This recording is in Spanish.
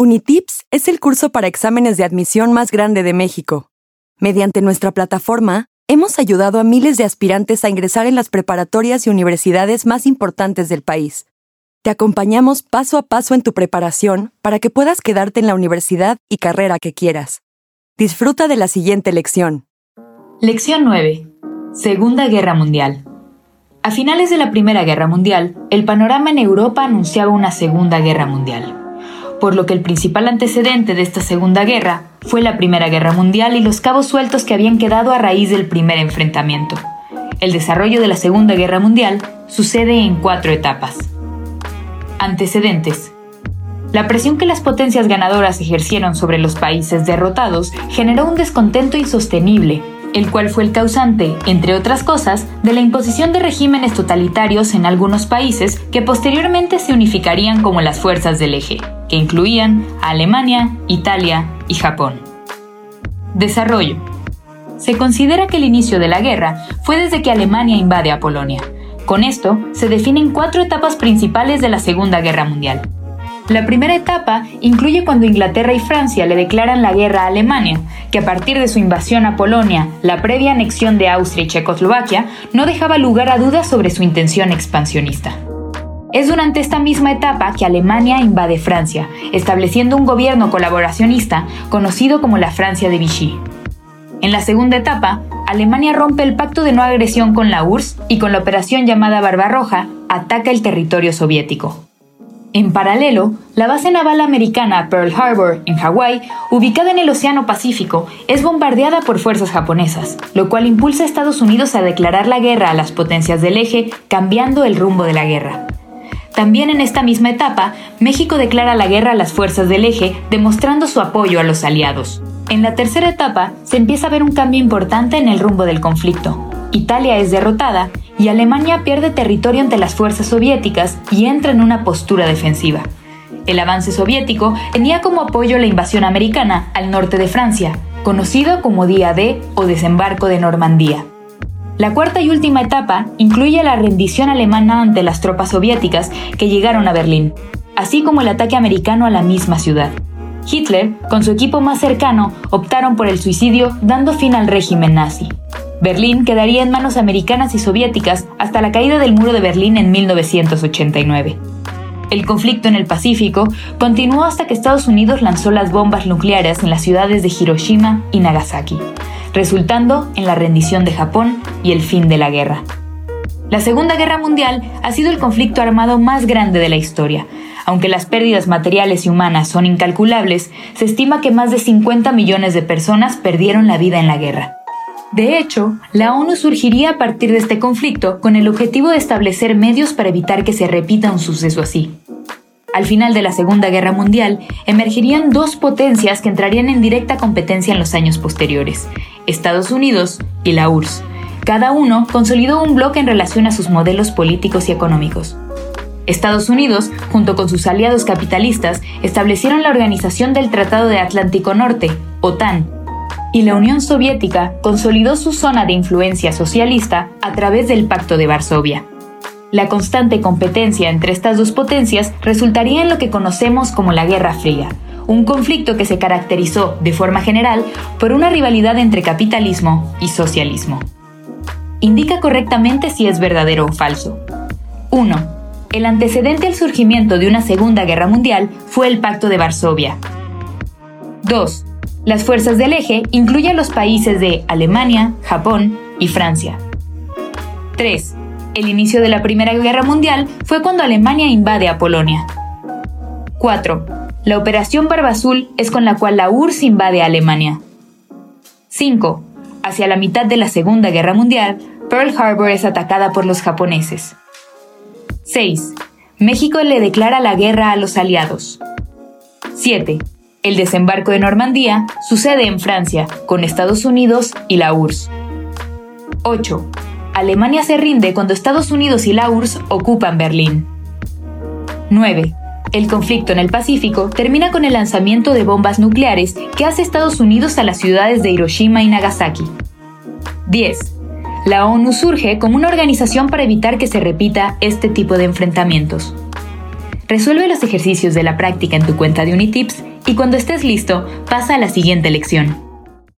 Unitips es el curso para exámenes de admisión más grande de México. Mediante nuestra plataforma, hemos ayudado a miles de aspirantes a ingresar en las preparatorias y universidades más importantes del país. Te acompañamos paso a paso en tu preparación para que puedas quedarte en la universidad y carrera que quieras. Disfruta de la siguiente lección. Lección 9. Segunda Guerra Mundial. A finales de la Primera Guerra Mundial, el panorama en Europa anunciaba una Segunda Guerra Mundial por lo que el principal antecedente de esta Segunda Guerra fue la Primera Guerra Mundial y los cabos sueltos que habían quedado a raíz del primer enfrentamiento. El desarrollo de la Segunda Guerra Mundial sucede en cuatro etapas. Antecedentes. La presión que las potencias ganadoras ejercieron sobre los países derrotados generó un descontento insostenible el cual fue el causante, entre otras cosas, de la imposición de regímenes totalitarios en algunos países que posteriormente se unificarían como las fuerzas del eje, que incluían a Alemania, Italia y Japón. Desarrollo. Se considera que el inicio de la guerra fue desde que Alemania invade a Polonia. Con esto se definen cuatro etapas principales de la Segunda Guerra Mundial. La primera etapa incluye cuando Inglaterra y Francia le declaran la guerra a Alemania, que a partir de su invasión a Polonia, la previa anexión de Austria y Checoslovaquia, no dejaba lugar a dudas sobre su intención expansionista. Es durante esta misma etapa que Alemania invade Francia, estableciendo un gobierno colaboracionista conocido como la Francia de Vichy. En la segunda etapa, Alemania rompe el pacto de no agresión con la URSS y con la operación llamada Barbarroja ataca el territorio soviético. En paralelo, la base naval americana Pearl Harbor, en Hawái, ubicada en el Océano Pacífico, es bombardeada por fuerzas japonesas, lo cual impulsa a Estados Unidos a declarar la guerra a las potencias del eje, cambiando el rumbo de la guerra. También en esta misma etapa, México declara la guerra a las fuerzas del eje, demostrando su apoyo a los aliados. En la tercera etapa, se empieza a ver un cambio importante en el rumbo del conflicto. Italia es derrotada y Alemania pierde territorio ante las fuerzas soviéticas y entra en una postura defensiva. El avance soviético tenía como apoyo la invasión americana al norte de Francia, conocido como Día D o Desembarco de Normandía. La cuarta y última etapa incluye la rendición alemana ante las tropas soviéticas que llegaron a Berlín, así como el ataque americano a la misma ciudad. Hitler, con su equipo más cercano, optaron por el suicidio dando fin al régimen nazi. Berlín quedaría en manos americanas y soviéticas hasta la caída del muro de Berlín en 1989. El conflicto en el Pacífico continuó hasta que Estados Unidos lanzó las bombas nucleares en las ciudades de Hiroshima y Nagasaki, resultando en la rendición de Japón y el fin de la guerra. La Segunda Guerra Mundial ha sido el conflicto armado más grande de la historia. Aunque las pérdidas materiales y humanas son incalculables, se estima que más de 50 millones de personas perdieron la vida en la guerra. De hecho, la ONU surgiría a partir de este conflicto con el objetivo de establecer medios para evitar que se repita un suceso así. Al final de la Segunda Guerra Mundial, emergerían dos potencias que entrarían en directa competencia en los años posteriores, Estados Unidos y la URSS. Cada uno consolidó un bloque en relación a sus modelos políticos y económicos. Estados Unidos, junto con sus aliados capitalistas, establecieron la Organización del Tratado de Atlántico Norte, OTAN, y la Unión Soviética consolidó su zona de influencia socialista a través del Pacto de Varsovia. La constante competencia entre estas dos potencias resultaría en lo que conocemos como la Guerra Fría, un conflicto que se caracterizó, de forma general, por una rivalidad entre capitalismo y socialismo. Indica correctamente si es verdadero o falso. 1. El antecedente al surgimiento de una Segunda Guerra Mundial fue el Pacto de Varsovia. 2. Las fuerzas del eje incluyen los países de Alemania, Japón y Francia. 3. El inicio de la Primera Guerra Mundial fue cuando Alemania invade a Polonia. 4. La Operación Barba Azul es con la cual la URSS invade a Alemania. 5. Hacia la mitad de la Segunda Guerra Mundial, Pearl Harbor es atacada por los japoneses. 6. México le declara la guerra a los aliados. 7. El desembarco de Normandía sucede en Francia, con Estados Unidos y la URSS. 8. Alemania se rinde cuando Estados Unidos y la URSS ocupan Berlín. 9. El conflicto en el Pacífico termina con el lanzamiento de bombas nucleares que hace Estados Unidos a las ciudades de Hiroshima y Nagasaki. 10. La ONU surge como una organización para evitar que se repita este tipo de enfrentamientos. Resuelve los ejercicios de la práctica en tu cuenta de Unitips y cuando estés listo, pasa a la siguiente lección.